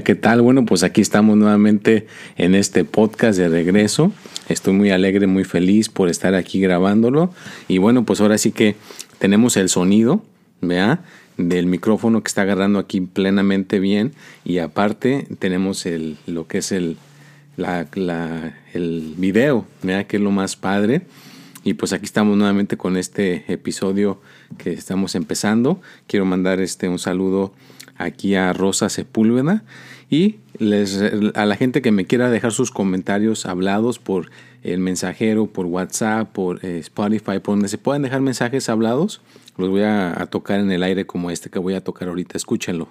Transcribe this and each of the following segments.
Hola, ¿qué tal? Bueno, pues aquí estamos nuevamente en este podcast de regreso. Estoy muy alegre, muy feliz por estar aquí grabándolo. Y bueno, pues ahora sí que tenemos el sonido, ¿vea? Del micrófono que está agarrando aquí plenamente bien. Y aparte tenemos el, lo que es el, la, el video, ¿vea? Que es lo más padre. Y pues aquí estamos nuevamente con este episodio que estamos empezando. Quiero mandar este un saludo aquí a Rosa Sepúlveda y les, a la gente que me quiera dejar sus comentarios hablados por el mensajero, por WhatsApp, por eh, Spotify, por donde se puedan dejar mensajes hablados, los voy a, a tocar en el aire como este que voy a tocar ahorita. Escúchenlo.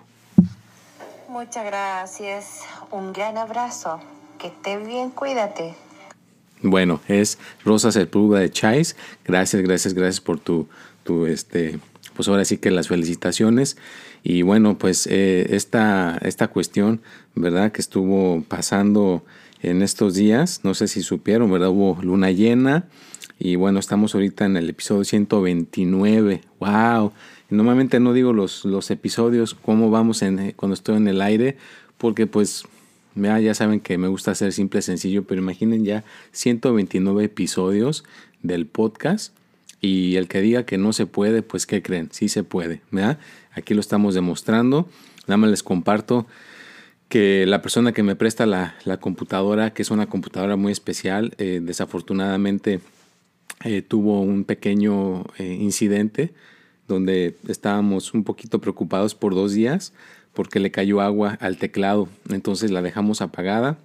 Muchas gracias. Un gran abrazo. Que estés bien, cuídate. Bueno, es Rosa Sepúlveda de Chais. Gracias, gracias, gracias por tu, tu, este, pues ahora sí que las felicitaciones. Y bueno, pues eh, esta, esta cuestión, ¿verdad? Que estuvo pasando en estos días, no sé si supieron, ¿verdad? Hubo luna llena y bueno, estamos ahorita en el episodio 129. ¡Wow! Normalmente no digo los, los episodios, cómo vamos en, cuando estoy en el aire, porque pues ya, ya saben que me gusta hacer simple, sencillo, pero imaginen ya 129 episodios del podcast y el que diga que no se puede, pues ¿qué creen? Sí se puede, ¿verdad? Aquí lo estamos demostrando. Nada más les comparto que la persona que me presta la, la computadora, que es una computadora muy especial, eh, desafortunadamente eh, tuvo un pequeño eh, incidente donde estábamos un poquito preocupados por dos días porque le cayó agua al teclado. Entonces la dejamos apagada,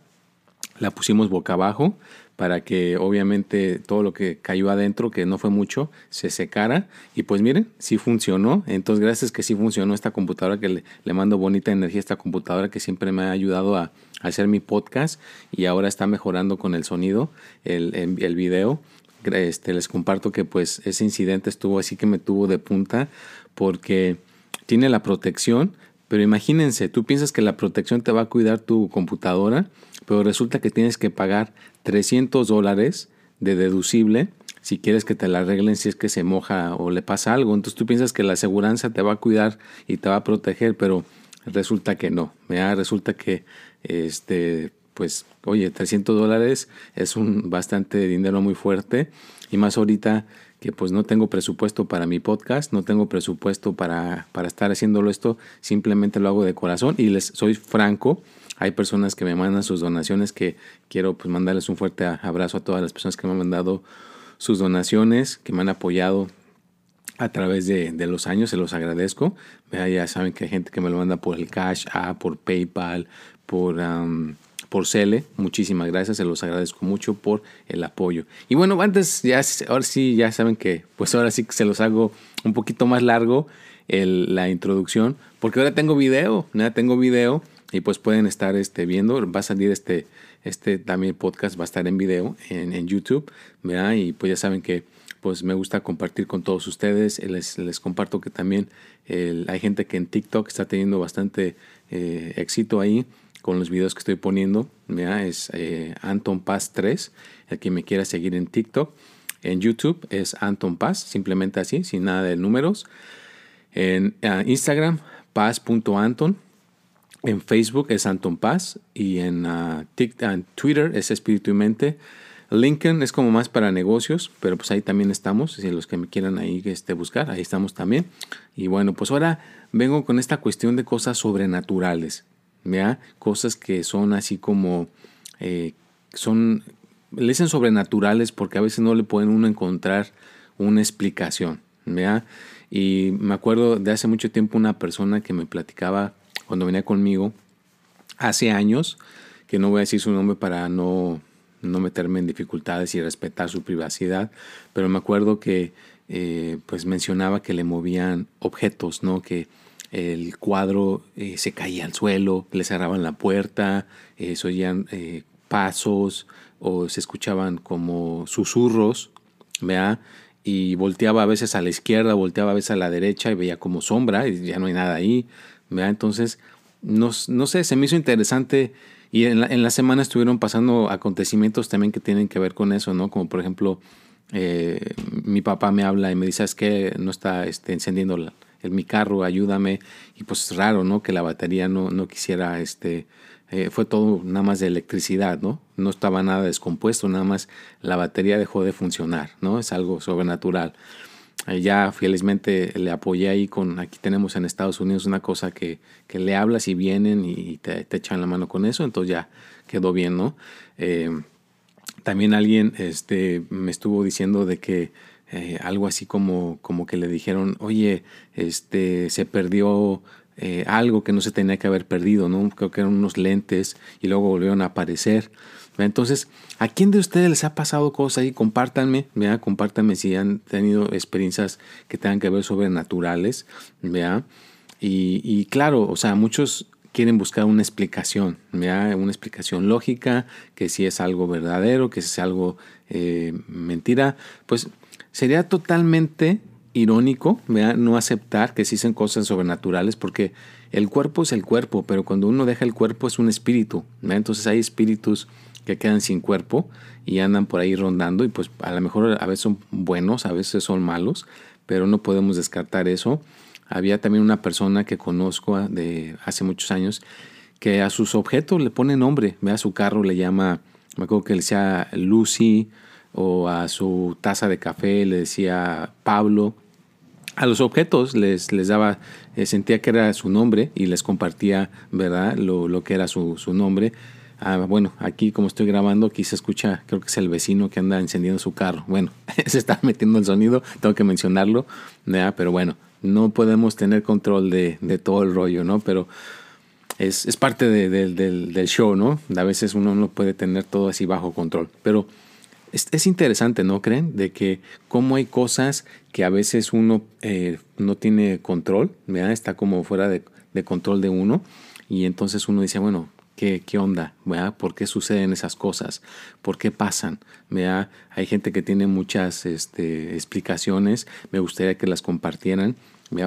la pusimos boca abajo para que obviamente todo lo que cayó adentro, que no fue mucho, se secara. Y pues miren, sí funcionó. Entonces gracias que sí funcionó esta computadora, que le, mando bonita energía a esta computadora que siempre me ha ayudado a, a hacer mi podcast y ahora está mejorando con el sonido, el, el, el video. Este, les comparto que pues ese incidente estuvo así que me tuvo de punta porque tiene la protección, pero imagínense, tú piensas que la protección te va a cuidar tu computadora, pero resulta que tienes que pagar 300 dólares de deducible si quieres que te la arreglen si es que se moja o le pasa algo. Entonces tú piensas que la aseguranza te va a cuidar y te va a proteger, pero resulta que no. ¿verdad? Resulta que, este, pues, oye, 300 dólares es un bastante dinero muy fuerte y más ahorita que pues no tengo presupuesto para mi podcast, no tengo presupuesto para, para estar haciéndolo esto, simplemente lo hago de corazón y les soy franco, hay personas que me mandan sus donaciones que quiero pues mandarles un fuerte abrazo a todas las personas que me han mandado sus donaciones, que me han apoyado a través de, de los años, se los agradezco. Ya saben que hay gente que me lo manda por el Cash App, por PayPal, por, por Cele. Muchísimas gracias, se los agradezco mucho por el apoyo. Y bueno, antes, ya, ahora sí, ya saben que, pues ahora sí que se los hago un poquito más largo el, la introducción, porque ahora tengo video, ¿no? tengo video y pues pueden estar este, viendo, va a salir este, este también podcast, va a estar en video en, YouTube, ¿verdad? Y pues ya saben que pues me gusta compartir con todos ustedes, les, les comparto que también hay gente que en TikTok está teniendo bastante eh, éxito ahí con los videos que estoy poniendo, es eh, Anton Paz 3, el que me quiera seguir en TikTok. En YouTube es Anton Paz, simplemente así, sin nada de números. En uh, Instagram, paz.anton. En Facebook es Anton Paz y en, uh, TikTok, en Twitter es Espíritu y Mente. LinkedIn es como más para negocios, pero pues ahí también estamos. Si los que me quieran ahí este, buscar, ahí estamos también. Y bueno, pues ahora vengo con esta cuestión de cosas sobrenaturales. ¿Ya? Cosas que son así como, eh, son, le dicen sobrenaturales porque a veces no le pueden uno encontrar una explicación. ¿ya? Y me acuerdo de hace mucho tiempo una persona que me platicaba cuando venía conmigo, hace años, que no voy a decir su nombre para no, no meterme en dificultades y respetar su privacidad, pero me acuerdo que eh, pues mencionaba que le movían objetos, ¿no? Que el cuadro eh, se caía al suelo, le cerraban la puerta, eh, se oían pasos o se escuchaban como susurros, ¿vea? Y volteaba a veces a la izquierda, volteaba a veces a la derecha y veía como sombra y ya no hay nada ahí, ¿vea? Entonces, no, no sé, se me hizo interesante y en la, en la semana estuvieron pasando acontecimientos también que tienen que ver con eso, ¿no? Como por ejemplo, eh, mi papá me habla y me dice, es que no está este, encendiendo mi carro, ayúdame. Y pues es raro, ¿no? Que la batería no, no quisiera, este, eh, fue todo nada más de electricidad, ¿no? No estaba nada descompuesto, nada más la batería dejó de funcionar, ¿no? Es algo sobrenatural. Eh, ya felizmente le apoyé ahí con, aquí tenemos en Estados Unidos una cosa que, que le hablas y vienen y te, te, echan la mano con eso, entonces ya quedó bien, ¿no? También alguien este, me estuvo diciendo de que eh, algo así como, como que le dijeron, oye, este, se perdió eh, algo que no se tenía que haber perdido, ¿no? Creo que eran unos lentes y luego volvieron a aparecer. Entonces, ¿a quién de ustedes les ha pasado cosas ahí? Compártanme, vea, compártanme si han tenido experiencias que tengan que ver sobrenaturales, vea. Y, y claro, o sea, muchos quieren buscar una explicación, una explicación lógica, que si es algo verdadero, que si es algo eh, mentira, pues sería totalmente irónico no aceptar que existen cosas sobrenaturales porque el cuerpo es el cuerpo, pero cuando uno deja el cuerpo es un espíritu. Entonces hay espíritus que quedan sin cuerpo y andan por ahí rondando y pues a lo mejor a veces son buenos, a veces son malos, pero no podemos descartar eso. Había también una persona que conozco de hace muchos años que a sus objetos le pone nombre. A su carro le llama, me acuerdo que le decía Lucy, o a su taza de café le decía Pablo. A los objetos les, les daba, eh, sentía que era su nombre y les compartía, ¿verdad?, lo, lo que era su, su nombre. Ah, bueno, aquí como estoy grabando, aquí se escucha, creo que es el vecino que anda encendiendo su carro. Bueno, se está metiendo el sonido, tengo que mencionarlo, ¿verdad? pero bueno, no podemos tener control de, todo el rollo, ¿no? Pero es, parte del, show, ¿no? A veces uno no puede tener todo así bajo control. Pero es, interesante, ¿no creen? De que cómo hay cosas que a veces uno eh, no tiene control, ¿verdad? Está como fuera de, control de uno. Y entonces uno dice, bueno, ¿Qué, ¿Qué, onda? ¿verdad? ¿Por qué suceden esas cosas? ¿Por qué pasan? ¿verdad? Hay gente que tiene muchas este, explicaciones, me gustaría que las compartieran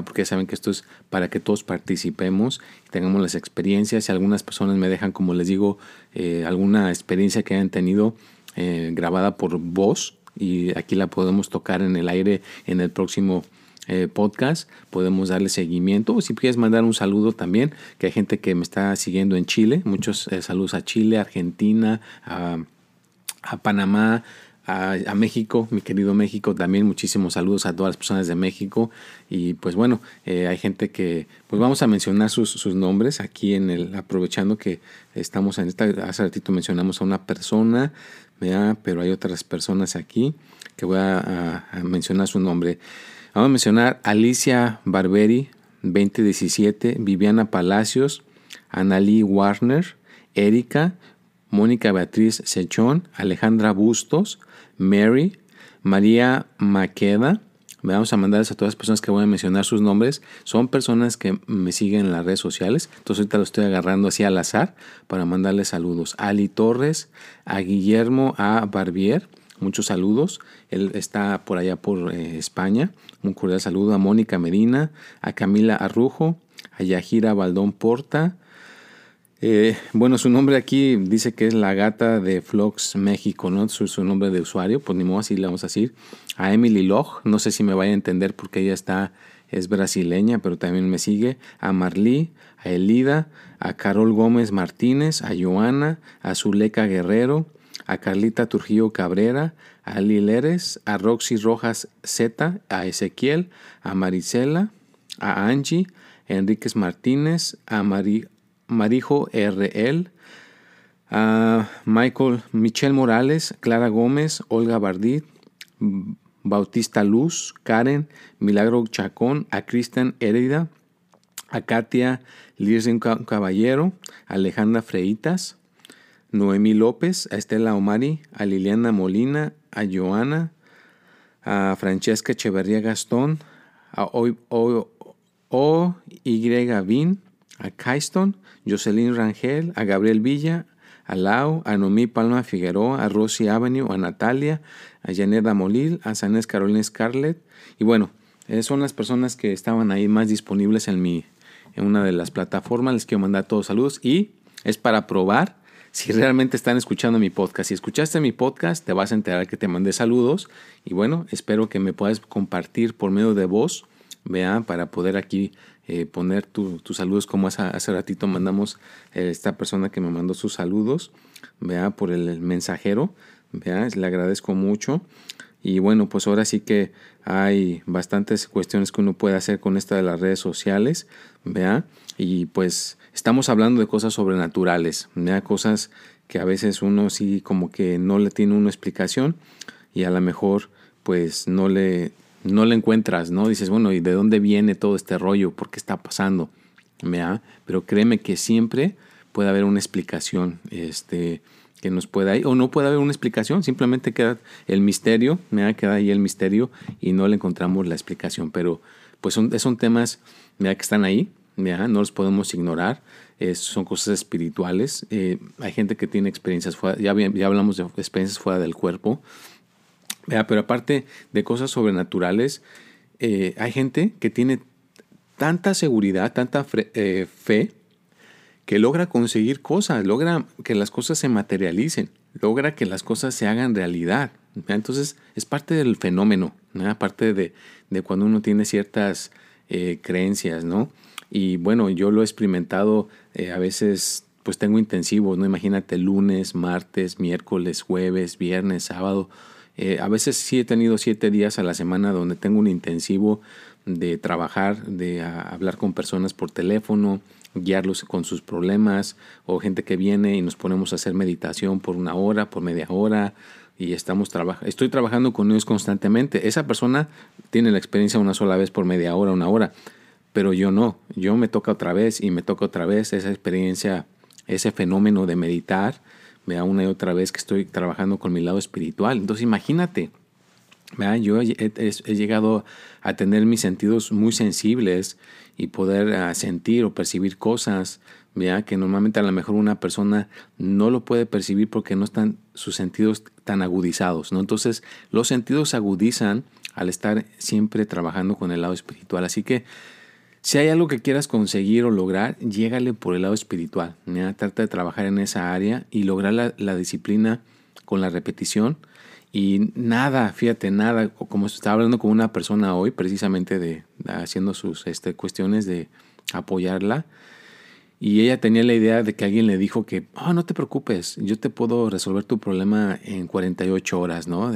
porque saben que esto es para que todos participemos y tengamos las experiencias. Si algunas personas me dejan, como les digo, eh, alguna experiencia que hayan tenido eh, grabada por voz y aquí la podemos tocar en el aire en el próximo eh, podcast, podemos darle seguimiento. O si quieres mandar un saludo también, que hay gente que me está siguiendo en Chile. Muchos saludos a Chile, Argentina, a, a Panamá, a, México, mi querido México, también muchísimos saludos a todas las personas de México. Y pues bueno, eh, hay gente que, pues vamos a mencionar sus, sus, nombres aquí en el, aprovechando que estamos en esta, hace ratito mencionamos a una persona, ¿vea? pero hay otras personas aquí que voy a, mencionar su nombre. Vamos a mencionar Alicia Barberi, 2017, Viviana Palacios, Analí Warner, Erika, Mónica Beatriz Sechón, Alejandra Bustos, Mary, María Maqueda. Vamos a mandarles a todas las personas que voy a mencionar sus nombres. Son personas que me siguen en las redes sociales. Entonces ahorita lo estoy agarrando así al azar para mandarles saludos. A Ali Torres, a Guillermo A. Barbier. Muchos saludos. Él está por allá por eh, España. Un cordial saludo a Mónica Medina, a Camila Arrujo, a Yajira Baldón Porta, eh, bueno, su nombre aquí dice que es la gata de Flox México, ¿no? Su, su, nombre de usuario, pues ni modo así le vamos a decir. A Emily Log, no sé si me vaya a entender porque ella está, es brasileña, pero también me sigue. A Marlí, a Elida, a Carol Gómez Martínez, a Joana, a Zuleika Guerrero, a Carlita Trujillo Cabrera, a Leres, a Roxy Rojas Z, a Ezequiel, a Marisela, a Angie, a Enríquez Martínez, a María Marijo R.L., a Michael Michelle Morales, Clara Gómez, Olga Bardit, Bautista Luz, Karen, Milagro Chacón, a Cristian Herida, a Katia Lirsen Caballero, Alejandra Freitas, Noemí López, a Estela Omari, a Liliana Molina, a Joana, a Francesca Echeverría Gastón, a O, o, a Kaiston, Jocelyn Rangel, a Gabriel Villa, a Lau, a Noemí Palma Figueroa, a Rosy Avenue, a Natalia, a Janeda Molil, a Sanés Carolina Scarlett. Y bueno, eh, son las personas que estaban ahí más disponibles en, mi, en una de las plataformas. Les quiero mandar todos saludos y es para probar si realmente están escuchando mi podcast. Si escuchaste mi podcast, te vas a enterar que te mandé saludos. Y bueno, espero que me puedas compartir por medio de voz, vea, para poder aquí eh, poner tus saludos como hace, hace ratito mandamos eh, esta persona que me mandó sus saludos, vea, por el mensajero, vea, le agradezco mucho. Y bueno, pues ahora sí que hay bastantes cuestiones que uno puede hacer con esta de las redes sociales, vea, y pues estamos hablando de cosas sobrenaturales, vea, cosas que a veces uno sí como que no le tiene una explicación y a lo mejor pues no le no le encuentras, ¿no? Dices, bueno, ¿y de dónde viene todo este rollo? ¿Por qué está pasando? ¿Vea? Pero créeme que siempre puede haber una explicación este, que nos pueda ir, o no puede haber una explicación, simplemente queda el misterio, queda ahí el misterio y no le encontramos la explicación. Pero pues son, son temas que están ahí, no los podemos ignorar, son cosas espirituales. Eh, hay gente que tiene experiencias fuera, ya, ya hablamos de experiencias fuera del cuerpo, pero aparte de cosas sobrenaturales, eh, hay gente que tiene tanta seguridad, tanta eh, fe, que logra conseguir cosas, logra que las cosas se materialicen, logra que las cosas se hagan realidad. Entonces es parte del fenómeno, aparte de, cuando uno tiene ciertas eh, creencias, ¿no? Y bueno, yo lo he experimentado a veces pues tengo intensivos, ¿no? Imagínate lunes, martes, miércoles, jueves, viernes, sábado, eh, a veces sí he tenido siete días a la semana donde tengo un intensivo de trabajar, de hablar con personas por teléfono, guiarlos con sus problemas o gente que viene y nos ponemos a hacer meditación por una hora, por media hora y estamos trabajando. Estoy trabajando con ellos constantemente. Esa persona tiene la experiencia una sola vez por media hora, una hora, pero yo no. Yo me toca otra vez y me toca otra vez esa experiencia, ese fenómeno de meditar vea una y otra vez que estoy trabajando con mi lado espiritual. Entonces imagínate, vea yo he, llegado a tener mis sentidos muy sensibles y poder ah, sentir o percibir cosas, vea que normalmente a lo mejor una persona no lo puede percibir porque no están sus sentidos tan agudizados, ¿no? Entonces los sentidos se agudizan al estar siempre trabajando con el lado espiritual. Así que si hay algo que quieras conseguir o lograr, llégale por el lado espiritual. Trata de trabajar en esa área y lograr la, disciplina con la repetición. Y nada, fíjate, nada, como estaba hablando con una persona hoy, precisamente de haciendo sus este, cuestiones de apoyarla. Y ella tenía la idea de que alguien le dijo que, oh, no te preocupes, yo te puedo resolver tu problema en 48 horas, ¿no?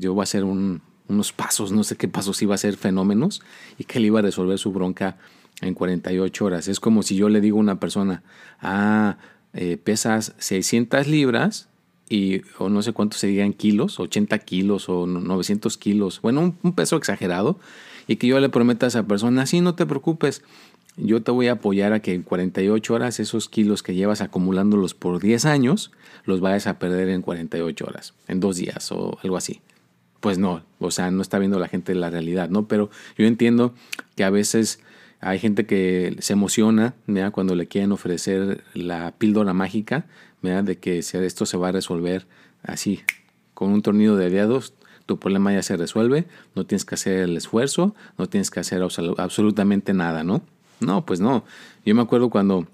yo voy a hacer un, unos pasos, no sé qué pasos iba a ser fenómenos y que él iba a resolver su bronca en 48 horas. Es como si yo le digo a una persona, ah, eh, pesas 600 libras y o no sé cuántos serían kilos, 80 kilos o 900 kilos, bueno, un, peso exagerado, y que yo le prometa a esa persona, sí, no te preocupes, yo te voy a apoyar a que en 48 horas esos kilos que llevas acumulándolos por 10 años, los vayas a perder en 48 horas, en dos días o algo así pues no, o sea, no está viendo la gente la realidad, ¿no? Pero yo entiendo que a veces hay gente que se emociona ¿verdad? cuando le quieren ofrecer la píldora mágica, ¿verdad? de que esto se va a resolver así, con un tornillo de dedos, tu problema ya se resuelve, no tienes que hacer el esfuerzo, no tienes que hacer absolutamente nada, ¿no? No, pues no. Yo me acuerdo cuando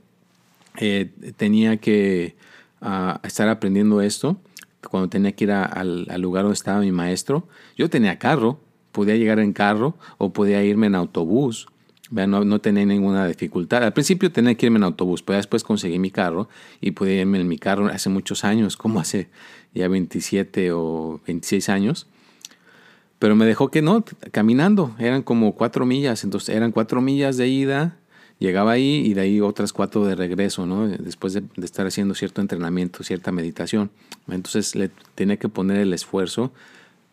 eh, tenía que ah, estar aprendiendo esto, cuando tenía que ir al, lugar donde estaba mi maestro, yo tenía carro, podía llegar en carro o podía irme en autobús. No, no, tenía ninguna dificultad. Al principio tenía que irme en autobús, pero después conseguí mi carro y podía irme en mi carro hace muchos años, como hace ya 27 o 26 años. Pero me dejó que no, caminando, eran como cuatro millas, entonces eran cuatro millas de ida llegaba ahí y de ahí otras cuatro de regreso, ¿no? Después de, estar haciendo cierto entrenamiento, cierta meditación. Entonces le tenía que poner el esfuerzo,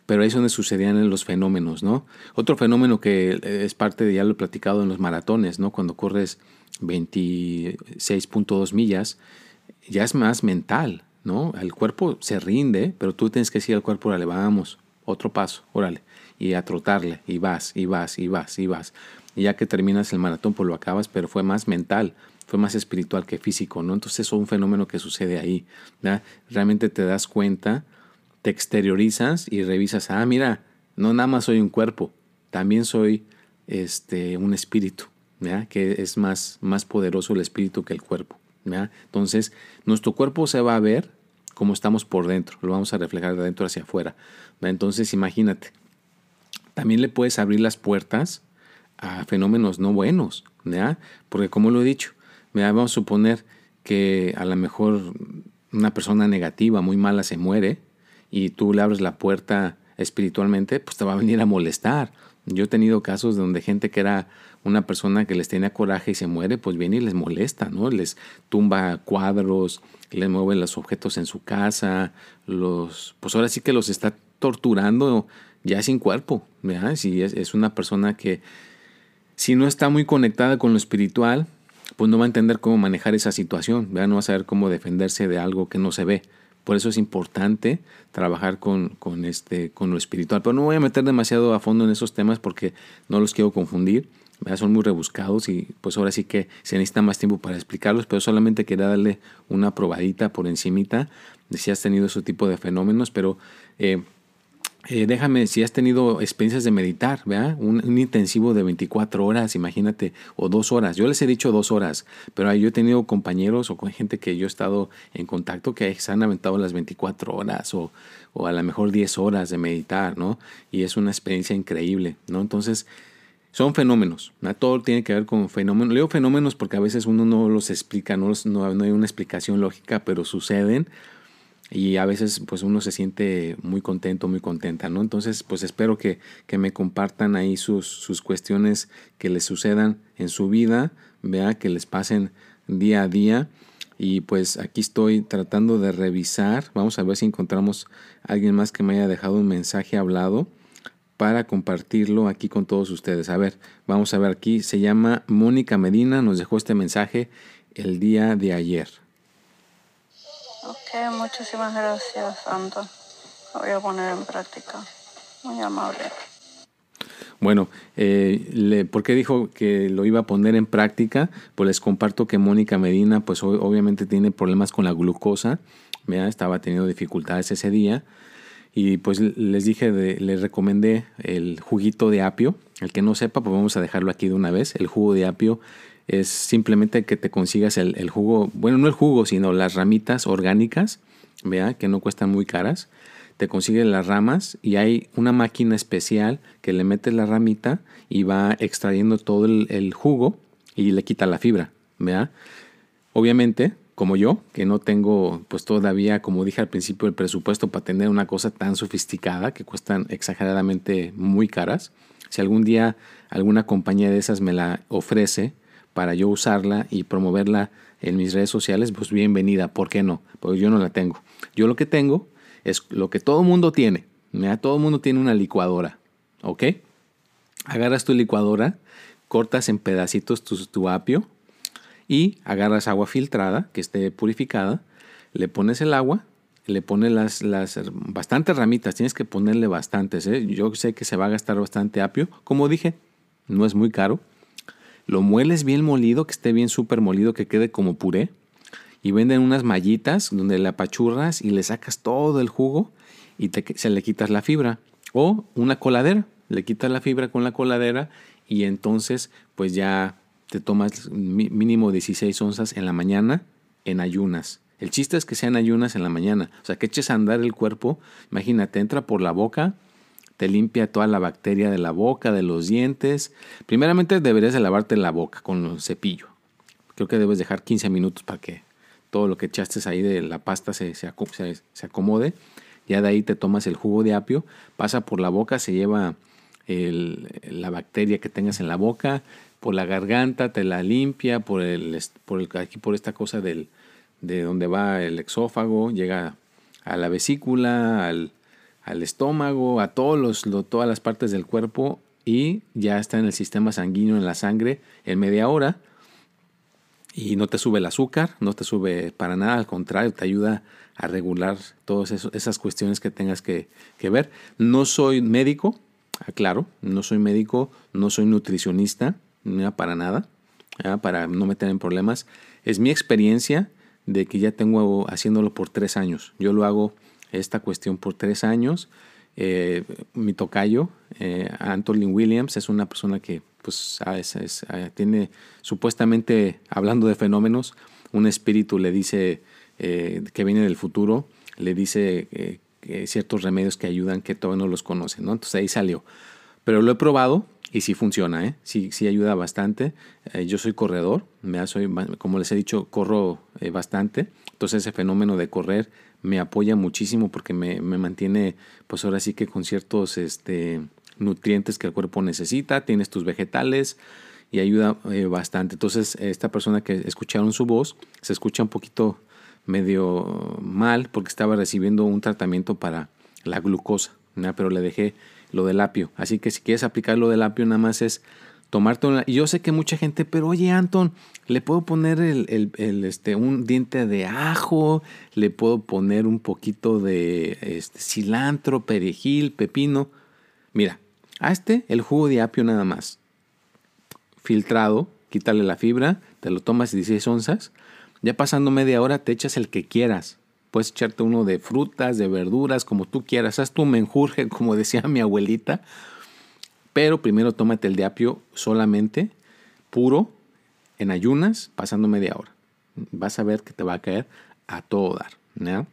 pero ahí es donde sucedían los fenómenos, ¿no? Otro fenómeno que es parte de, ya lo he platicado en los maratones, ¿no? Cuando corres 26.2 millas, ya es más mental, ¿no? El cuerpo se rinde, pero tú tienes que decir al cuerpo, órale, vamos, otro paso, órale, y a trotarle, y vas, y vas, y vas, y vas. Y ya que terminas el maratón, pues lo acabas, pero fue más mental, fue más espiritual que físico, ¿no? Entonces es un fenómeno que sucede ahí, Realmente te das cuenta, te exteriorizas y revisas, ah, mira, no nada más soy un cuerpo, también soy este, un espíritu, que es más, más poderoso el espíritu que el cuerpo. Entonces, nuestro cuerpo se va a ver como estamos por dentro, lo vamos a reflejar de adentro hacia afuera. Entonces, imagínate, también le puedes abrir las puertas a fenómenos no buenos, porque como lo he dicho, vamos a suponer que a lo mejor una persona negativa, muy mala, se muere y tú le abres la puerta espiritualmente, pues te va a venir a molestar. Yo he tenido casos donde gente que era una persona que les tenía coraje y se muere, pues viene y les molesta, ¿no? Les tumba cuadros, les mueve los objetos en su casa, los, pues ahora sí que los está torturando ya sin cuerpo, ¿verdad? Si es una persona que si no está muy conectada con lo espiritual, pues no va a entender cómo manejar esa situación, ¿verdad? No va a saber cómo defenderse de algo que no se ve. Por eso es importante trabajar con, con, este, con lo espiritual. Pero no voy a meter demasiado a fondo en esos temas porque no los quiero confundir. Son muy rebuscados y pues ahora sí que se necesita más tiempo para explicarlos, pero solamente quería darle una probadita por encimita de si has tenido ese tipo de fenómenos, pero eh, eh, déjame, si has tenido experiencias de meditar, ¿verdad? Un, intensivo de 24 horas, imagínate, o dos horas. Yo les he dicho dos horas, pero yo he tenido compañeros o con gente que yo he estado en contacto que se han aventado las 24 horas o, o a lo mejor 10 horas de meditar, ¿no? Y es una experiencia increíble, ¿no? Entonces, son fenómenos, ¿no? todo tiene que ver con fenómenos. Leo fenómenos porque a veces uno no los explica, no, no, no hay una explicación lógica, pero suceden y a veces pues uno se siente muy contento, muy contenta, ¿no? Entonces pues espero que, me compartan ahí sus, sus, cuestiones que les sucedan en su vida, vea que les pasen día a día y pues aquí estoy tratando de revisar, vamos a ver si encontramos a alguien más que me haya dejado un mensaje hablado para compartirlo aquí con todos ustedes. A ver, vamos a ver aquí, se llama Mónica Medina, nos dejó este mensaje el día de ayer. Ok, muchísimas gracias, Santo. Lo voy a poner en práctica. Muy amable. Bueno, eh, ¿por qué dijo que lo iba a poner en práctica? Pues les comparto que Mónica Medina, pues obviamente tiene problemas con la glucosa, ¿vea? estaba teniendo dificultades ese día y pues les dije, de, les recomendé el juguito de apio. El que no sepa, pues vamos a dejarlo aquí de una vez. El jugo de apio es simplemente que te consigas el, jugo, bueno, no el jugo, sino las ramitas orgánicas, vea, que no cuestan muy caras. Te consigues las ramas y hay una máquina especial que le metes la ramita y va extrayendo todo el, jugo y le quita la fibra, vea. Obviamente, como yo, que no tengo pues todavía, como dije al principio, el presupuesto para tener una cosa tan sofisticada que cuestan exageradamente muy caras. Si algún día alguna compañía de esas me la ofrece, para yo usarla y promoverla en mis redes sociales, pues bienvenida, ¿por qué no? Porque yo no la tengo. Yo lo que tengo es lo que todo mundo tiene. Todo el mundo tiene una licuadora, ¿ok? Agarras tu licuadora, cortas en pedacitos tu, apio y agarras agua filtrada que esté purificada, le pones el agua, le pones las, las bastantes ramitas, tienes que ponerle bastantes. ¿eh? Yo sé que se va a gastar bastante apio, como dije, no es muy caro. Lo mueles bien molido, que esté bien súper molido, que quede como puré. Y venden unas mallitas donde le apachurras y le sacas todo el jugo y te, se le quitas la fibra. O una coladera, le quitas la fibra con la coladera y entonces pues ya te tomas mínimo 16 onzas en la mañana en ayunas. El chiste es que sean ayunas en la mañana. O sea, que eches a andar el cuerpo. Imagínate, entra por la boca, te limpia toda la bacteria de la boca, de los dientes. Primeramente deberías de lavarte la boca con un cepillo. Creo que debes dejar 15 minutos para que todo lo que echaste ahí de la pasta se, se, acomode. Ya de ahí te tomas el jugo de apio, pasa por la boca, se lleva la bacteria que tengas en la boca, por la garganta te la limpia, por, el, por, el, aquí por esta cosa del, de donde va el exófago, llega a la vesícula, al, al estómago, a todos los, todas las partes del cuerpo y ya está en el sistema sanguíneo, en la sangre, en media hora. y no te sube el azúcar, no te sube para nada, al contrario, te ayuda a regular todas esas cuestiones que tengas que, ver. No soy médico, aclaro, no soy médico, no soy nutricionista, para nada, para no meter en problemas. Es mi experiencia de que ya tengo haciéndolo por tres años. Yo lo hago esta cuestión por tres años. Eh, mi tocayo, eh, Anthony Williams, es una persona que pues, eh, tiene supuestamente, hablando de fenómenos, un espíritu le dice eh, que viene del futuro, le dice ciertos remedios que ayudan que todavía no los conocen, ¿no? Entonces ahí salió. Pero lo he probado y sí funciona, ¿eh? sí, sí ayuda bastante. yo soy corredor, me soy, como les he dicho, corro bastante. Entonces ese fenómeno de correr me apoya muchísimo porque me, me, mantiene, pues ahora sí que con ciertos este, nutrientes que el cuerpo necesita, tienes tus vegetales y ayuda eh, bastante. Entonces esta persona que escucharon su voz se escucha un poquito medio mal porque estaba recibiendo un tratamiento para la glucosa, pero le dejé lo del apio. Así que si quieres aplicar lo del apio, nada más es tomarte una... Y yo sé que mucha gente, pero oye, Anton, le puedo poner el, este, un diente de ajo, le puedo poner un poquito de este, cilantro, perejil, pepino. Mira, a este el jugo de apio nada más. Filtrado, quítale la fibra, te lo tomas 16 onzas. Ya pasando media hora te echas el que quieras. Puedes echarte uno de frutas, de verduras, como tú quieras. Haz tu menjurje, como decía mi abuelita pero primero tómate el de apio solamente, puro, en ayunas, pasando media hora. Vas a ver que te va a caer a todo dar.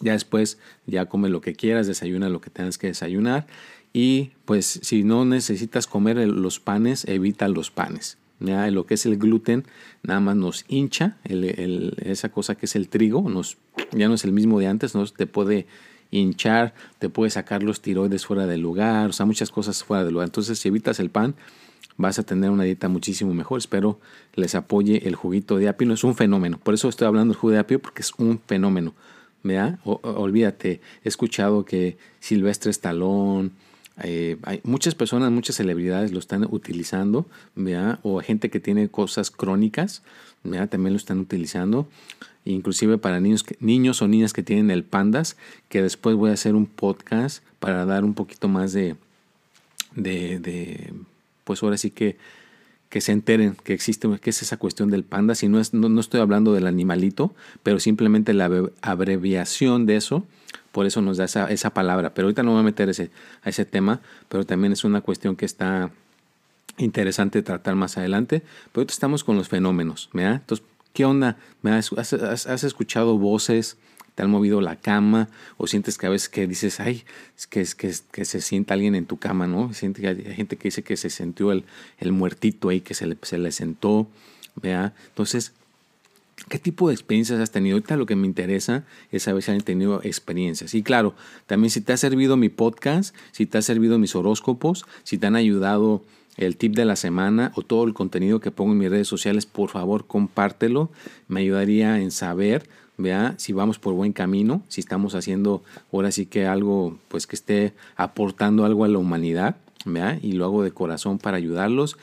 Ya después, ya come lo que quieras, desayuna lo que tengas que desayunar. Y pues si no necesitas comer los panes, evita los panes. ¿Ya? Lo que es el gluten, nada más nos hincha, esa cosa que es el trigo, nos, ya no es el mismo de antes, nos te puede hinchar, te puede sacar los tiroides fuera del lugar, o sea, muchas cosas fuera del lugar. Entonces, si evitas el pan, vas a tener una dieta muchísimo mejor. Espero les apoye el juguito de apio. Es un fenómeno. Por eso estoy hablando del jugo de apio, porque es un fenómeno. Olvídate, he escuchado que Silvestre Stallone, eh, hay muchas personas, muchas celebridades lo están utilizando, o gente que tiene cosas crónicas, también lo están utilizando. Inclusive para niños, niños o niñas que tienen el pandas, que después voy a hacer un podcast para dar un poquito más de, de, pues ahora sí que, que se enteren que existe, que es esa cuestión del panda, si no, es, no, estoy hablando del animalito, pero simplemente la abreviación de eso, por eso nos da esa, esa palabra, pero ahorita no voy a meter ese, a ese tema, pero también es una cuestión que está interesante tratar más adelante, pero ahorita estamos con los fenómenos, ¿verdad? Entonces, ¿Qué onda? ¿Has, escuchado voces? ¿Te han movido la cama? ¿O sientes que a veces que dices, ay, es que, es que, que se sienta alguien en tu cama, ¿no? Siente hay, gente que dice que se sintió el, el muertito ahí, que se le, se le sentó, ¿vea? Entonces, ¿Qué tipo de experiencias has tenido? Ahorita lo que me interesa es saber si han tenido experiencias. Y claro, también si te ha servido mi podcast, si te ha servido mis horóscopos, si te han ayudado el tip de la semana o todo el contenido que pongo en mis redes sociales, por favor compártelo. Me ayudaría en saber, vea, si vamos por buen camino, si estamos haciendo ahora sí que algo, pues que esté aportando algo a la humanidad, vea, y lo hago de corazón para ayudarlos.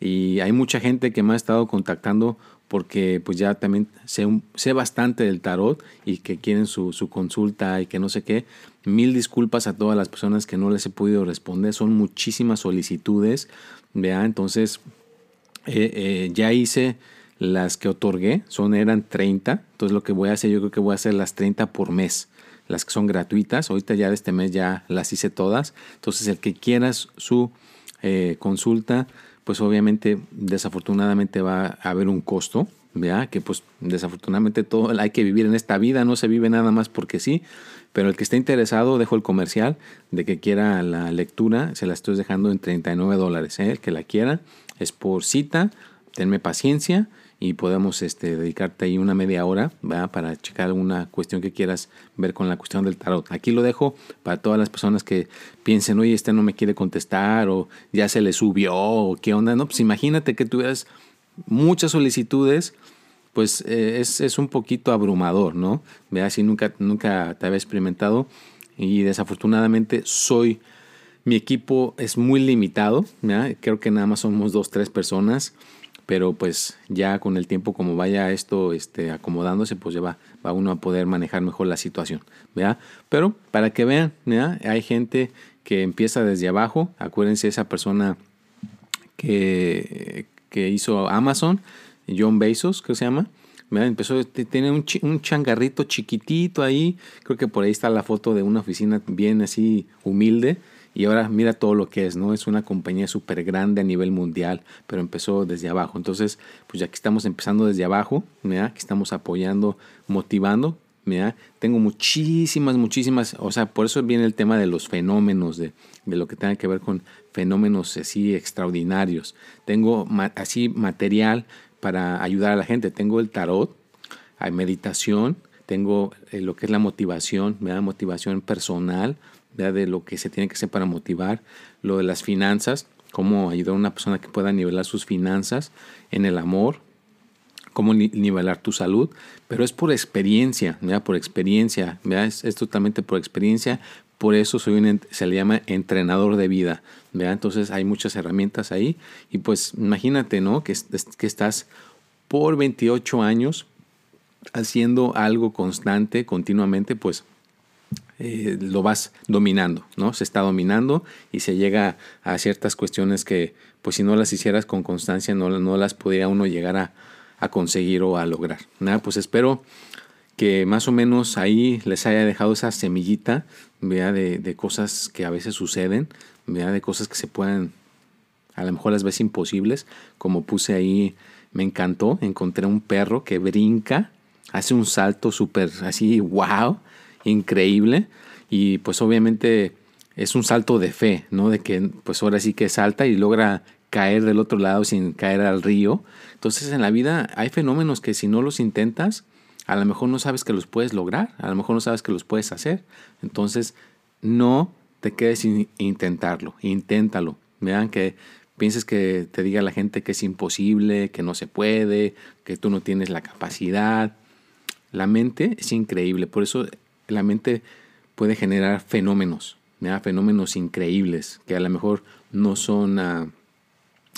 Y hay mucha gente que me ha estado contactando porque pues ya también sé, sé bastante del tarot y que quieren su, su, consulta y que no sé qué. Mil disculpas a todas las personas que no les he podido responder. Son muchísimas solicitudes. ¿vea? Entonces eh, eh, ya hice las que otorgué. Son, eran 30. Entonces lo que voy a hacer, yo creo que voy a hacer las 30 por mes. Las que son gratuitas. Ahorita ya este mes ya las hice todas. Entonces el que quiera su eh, consulta pues obviamente desafortunadamente va a haber un costo, ¿vea? que pues desafortunadamente todo hay que vivir en esta vida, no se vive nada más porque sí, pero el que esté interesado, dejo el comercial de que quiera la lectura, se la estoy dejando en 39 dólares, ¿eh? el que la quiera, es por cita, tenme paciencia y podemos este, dedicarte ahí una media hora para checar alguna cuestión que quieras ver con la cuestión del tarot. Aquí lo dejo para todas las personas que piensen, oye, este no me quiere contestar o ya se le subió o qué onda. No, pues imagínate que tuvieras muchas solicitudes, pues eh, es, un poquito abrumador, ¿no? Vea si nunca, nunca te había experimentado y desafortunadamente soy, mi equipo es muy limitado, creo que nada más somos dos, tres personas pero pues ya con el tiempo como vaya esto este, acomodándose, pues ya va, uno a poder manejar mejor la situación, ¿verdad? Pero para que vean, hay gente que empieza desde abajo, acuérdense esa persona que, que hizo Amazon, John Bezos, que se llama, empezó, tiene un, un, changarrito chiquitito ahí, creo que por ahí está la foto de una oficina bien así humilde, y ahora mira todo lo que es, ¿no? Es una compañía súper grande a nivel mundial, pero empezó desde abajo. Entonces, pues ya que estamos empezando desde abajo, ¿mira? Que estamos apoyando, motivando, mira, tengo muchísimas, muchísimas, o sea, por eso viene el tema de los fenómenos, de, de lo que tenga que ver con fenómenos así extraordinarios. Tengo así material para ayudar a la gente. Tengo el tarot, hay meditación, tengo eh, lo que es la motivación, me da motivación personal, de lo que se tiene que hacer para motivar, lo de las finanzas, cómo ayudar a una persona que pueda nivelar sus finanzas en el amor, cómo nivelar tu salud, pero es por experiencia, ¿ya? por experiencia, Es, es, totalmente por experiencia, por eso soy un, se le llama entrenador de vida, ¿ya? entonces hay muchas herramientas ahí y pues imagínate, ¿no? Que, que estás por 28 años haciendo algo constante, continuamente, pues eh, lo vas dominando, ¿no? Se está dominando y se llega a ciertas cuestiones que, pues si no las hicieras con constancia, no, no las podría uno llegar a, conseguir o a lograr. Nada, pues espero que más o menos ahí les haya dejado esa semillita, vea de, de, cosas que a veces suceden, vea de cosas que se puedan, a lo mejor las ves imposibles, como puse ahí, me encantó, encontré un perro que brinca, hace un salto súper así, wow, increíble y pues obviamente es un salto de fe, ¿no? De que pues ahora sí que salta y logra caer del otro lado sin caer al río. Entonces en la vida hay fenómenos que si no los intentas, a lo mejor no sabes que los puedes lograr, a lo mejor no sabes que los puedes hacer. Entonces no te quedes sin intentarlo, inténtalo. Vean que pienses que te diga la gente que es imposible, que no se puede, que tú no tienes la capacidad. La mente es increíble, por eso la mente puede generar fenómenos, fenómenos increíbles que a lo mejor no son, ah,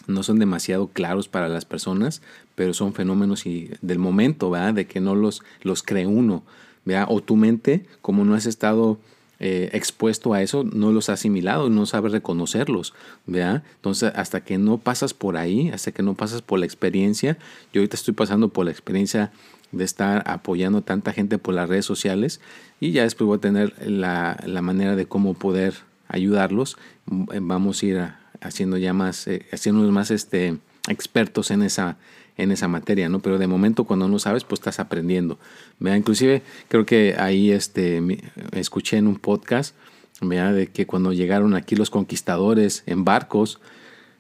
no son demasiado claros para las personas, pero son fenómenos y, del momento, ¿verdad? de que no los, los cree uno. O tu mente, como no has estado eh, expuesto a eso, no los has asimilado, no sabes reconocerlos. ¿verdad? Entonces, hasta que no pasas por ahí, hasta que no pasas por la experiencia, yo ahorita estoy pasando por la experiencia de estar apoyando tanta gente por las redes sociales y ya después voy a tener la, manera de cómo poder ayudarlos. Vamos a ir haciendo ya más, eh, haciéndonos más este, expertos en esa, en esa materia, ¿no? Pero de momento cuando no sabes, pues estás aprendiendo. ¿Vea? Inclusive creo que ahí este, escuché en un podcast, ¿vea? De que cuando llegaron aquí los conquistadores en barcos,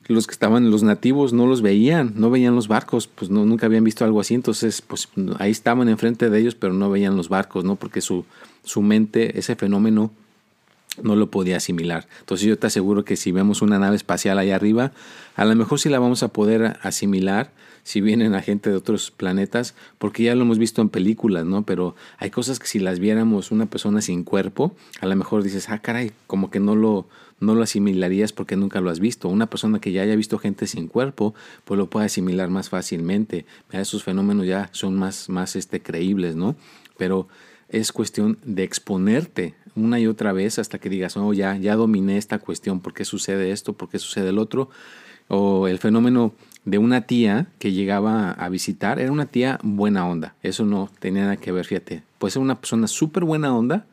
los que estaban, los nativos no los veían, no veían los barcos, pues no, nunca habían visto algo así, entonces pues ahí estaban enfrente de ellos, pero no veían los barcos, ¿no? Porque su, su mente, ese fenómeno no lo podía asimilar. Entonces yo te aseguro que si vemos una nave espacial allá arriba, a lo mejor sí la vamos a poder asimilar si vienen a gente de otros planetas, porque ya lo hemos visto en películas, ¿no? Pero hay cosas que si las viéramos una persona sin cuerpo, a lo mejor dices, ah, caray, como que no lo, no lo asimilarías porque nunca lo has visto. Una persona que ya haya visto gente sin cuerpo, pues lo puede asimilar más fácilmente. Esos fenómenos ya son más, más este, creíbles, ¿no? Pero es cuestión de exponerte una y otra vez hasta que digas, oh, ya, ya dominé esta cuestión, ¿por qué sucede esto? ¿Por qué sucede el otro? O el fenómeno de una tía que llegaba a visitar, era una tía buena onda, eso no tenía nada que ver, fíjate, puede ser una persona súper buena onda,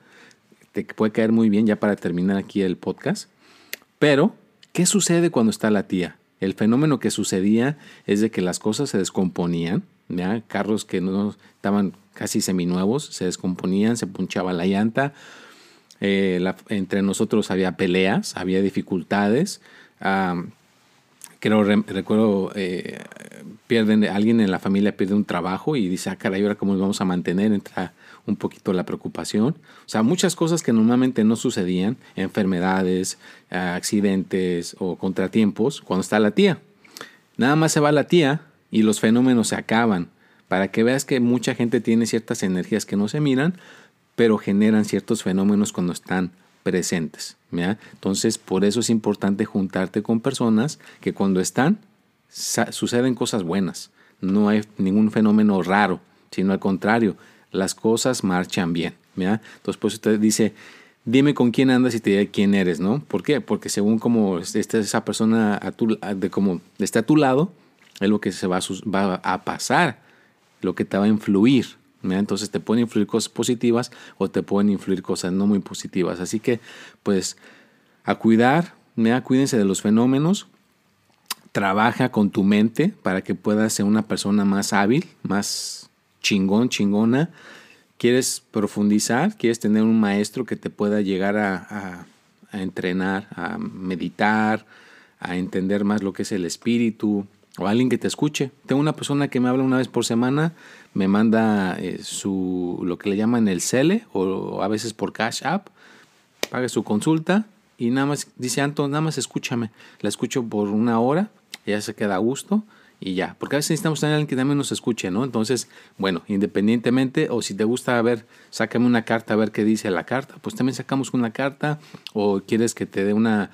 te puede caer muy bien ya para terminar aquí el podcast, pero, ¿qué sucede cuando está la tía? El fenómeno que sucedía es de que las cosas se descomponían, ¿ya? carros que no estaban casi seminuevos se descomponían, se punchaba la llanta, eh, entre nosotros había peleas, había dificultades. creo, recuerdo, eh, pierden, alguien en la familia pierde un trabajo y dice, ah, caray, ahora cómo nos vamos a mantener, entra un poquito la preocupación. O sea, muchas cosas que normalmente no sucedían, enfermedades, accidentes o contratiempos, cuando está la tía. Nada más se va la tía y los fenómenos se acaban. Para que veas que mucha gente tiene ciertas energías que no se miran, pero generan ciertos fenómenos cuando están presentes. Entonces, por eso es importante juntarte con personas que cuando están, suceden cosas buenas. No hay ningún fenómeno raro, sino al contrario, las cosas marchan bien. Entonces, pues dice, dime con quién andas y te diré quién eres, ¿no? ¿Por qué? Porque según como esté esa persona a tu, de como está a tu lado, es lo que se va a, pasar, lo que te va a influir. Entonces te pueden influir cosas positivas o te pueden influir cosas no muy positivas. Así que, pues, a cuidar, ¿me? cuídense de los fenómenos. Trabaja con tu mente para que puedas ser una persona más hábil, más chingón, chingona quieres profundizar, quieres tener un maestro que te pueda llegar a, entrenar, a meditar, a entender más lo que es el espíritu, o alguien que te escuche. Tengo una persona que me habla una vez por semana, me manda eh, su lo que le llaman el CELE o, a veces por Cash App, paga su consulta y nada más dice Anton, nada más escúchame. La escucho por una hora, ella se queda a gusto y ya. Porque a veces necesitamos tener alguien que también nos escuche, ¿no? Entonces, bueno, independientemente, o si te gusta, ver, sácame una carta a ver qué dice la carta, pues también sacamos una carta, o quieres que te dé una,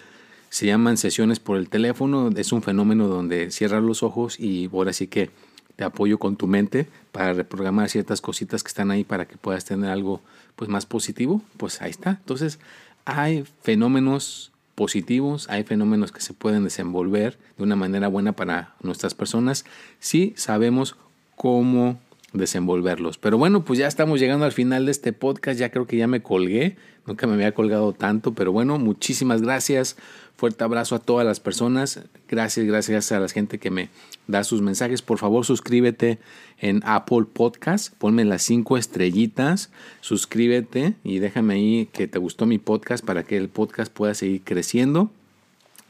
se llaman sesiones por el teléfono, es un fenómeno donde cierras los ojos y ahora sí que te apoyo con tu mente para reprogramar ciertas cositas que están ahí para que puedas tener algo pues más positivo, pues ahí está. Entonces, hay fenómenos positivos, hay fenómenos que se pueden desenvolver de una manera buena para nuestras personas. Si sabemos cómo desenvolverlos. Pero bueno, pues ya estamos llegando al final de este podcast, ya creo que ya me colgué, nunca me había colgado tanto, pero bueno, muchísimas gracias, fuerte abrazo a todas las personas, gracias, gracias a la gente que me da sus mensajes, por favor suscríbete en Apple Podcast, ponme las cinco estrellitas, suscríbete y déjame ahí que te gustó mi podcast para que el podcast pueda seguir creciendo.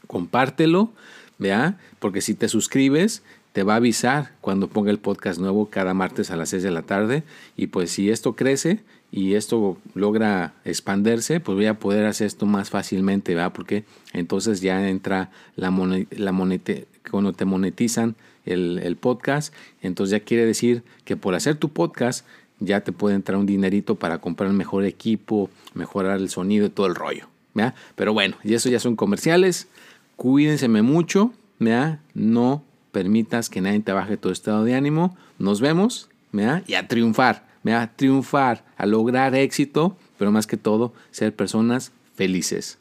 Compártelo, vea, porque si te suscribes te va a avisar cuando ponga el podcast nuevo cada martes a las 6 de la tarde y pues si esto crece y esto logra expandirse, pues voy a poder hacer esto más fácilmente, ¿verdad? Porque entonces ya entra la, la cuando te monetizan el, podcast, entonces ya quiere decir que por hacer tu podcast ya te puede entrar un dinerito para comprar mejor equipo, mejorar el sonido y todo el rollo. Pero bueno, y eso ya son comerciales. Cuídense mucho. No permitas que nadie te baje tu estado de ánimo. Nos vemos y a triunfar. A triunfar, a lograr éxito, pero más que todo, ser personas felices.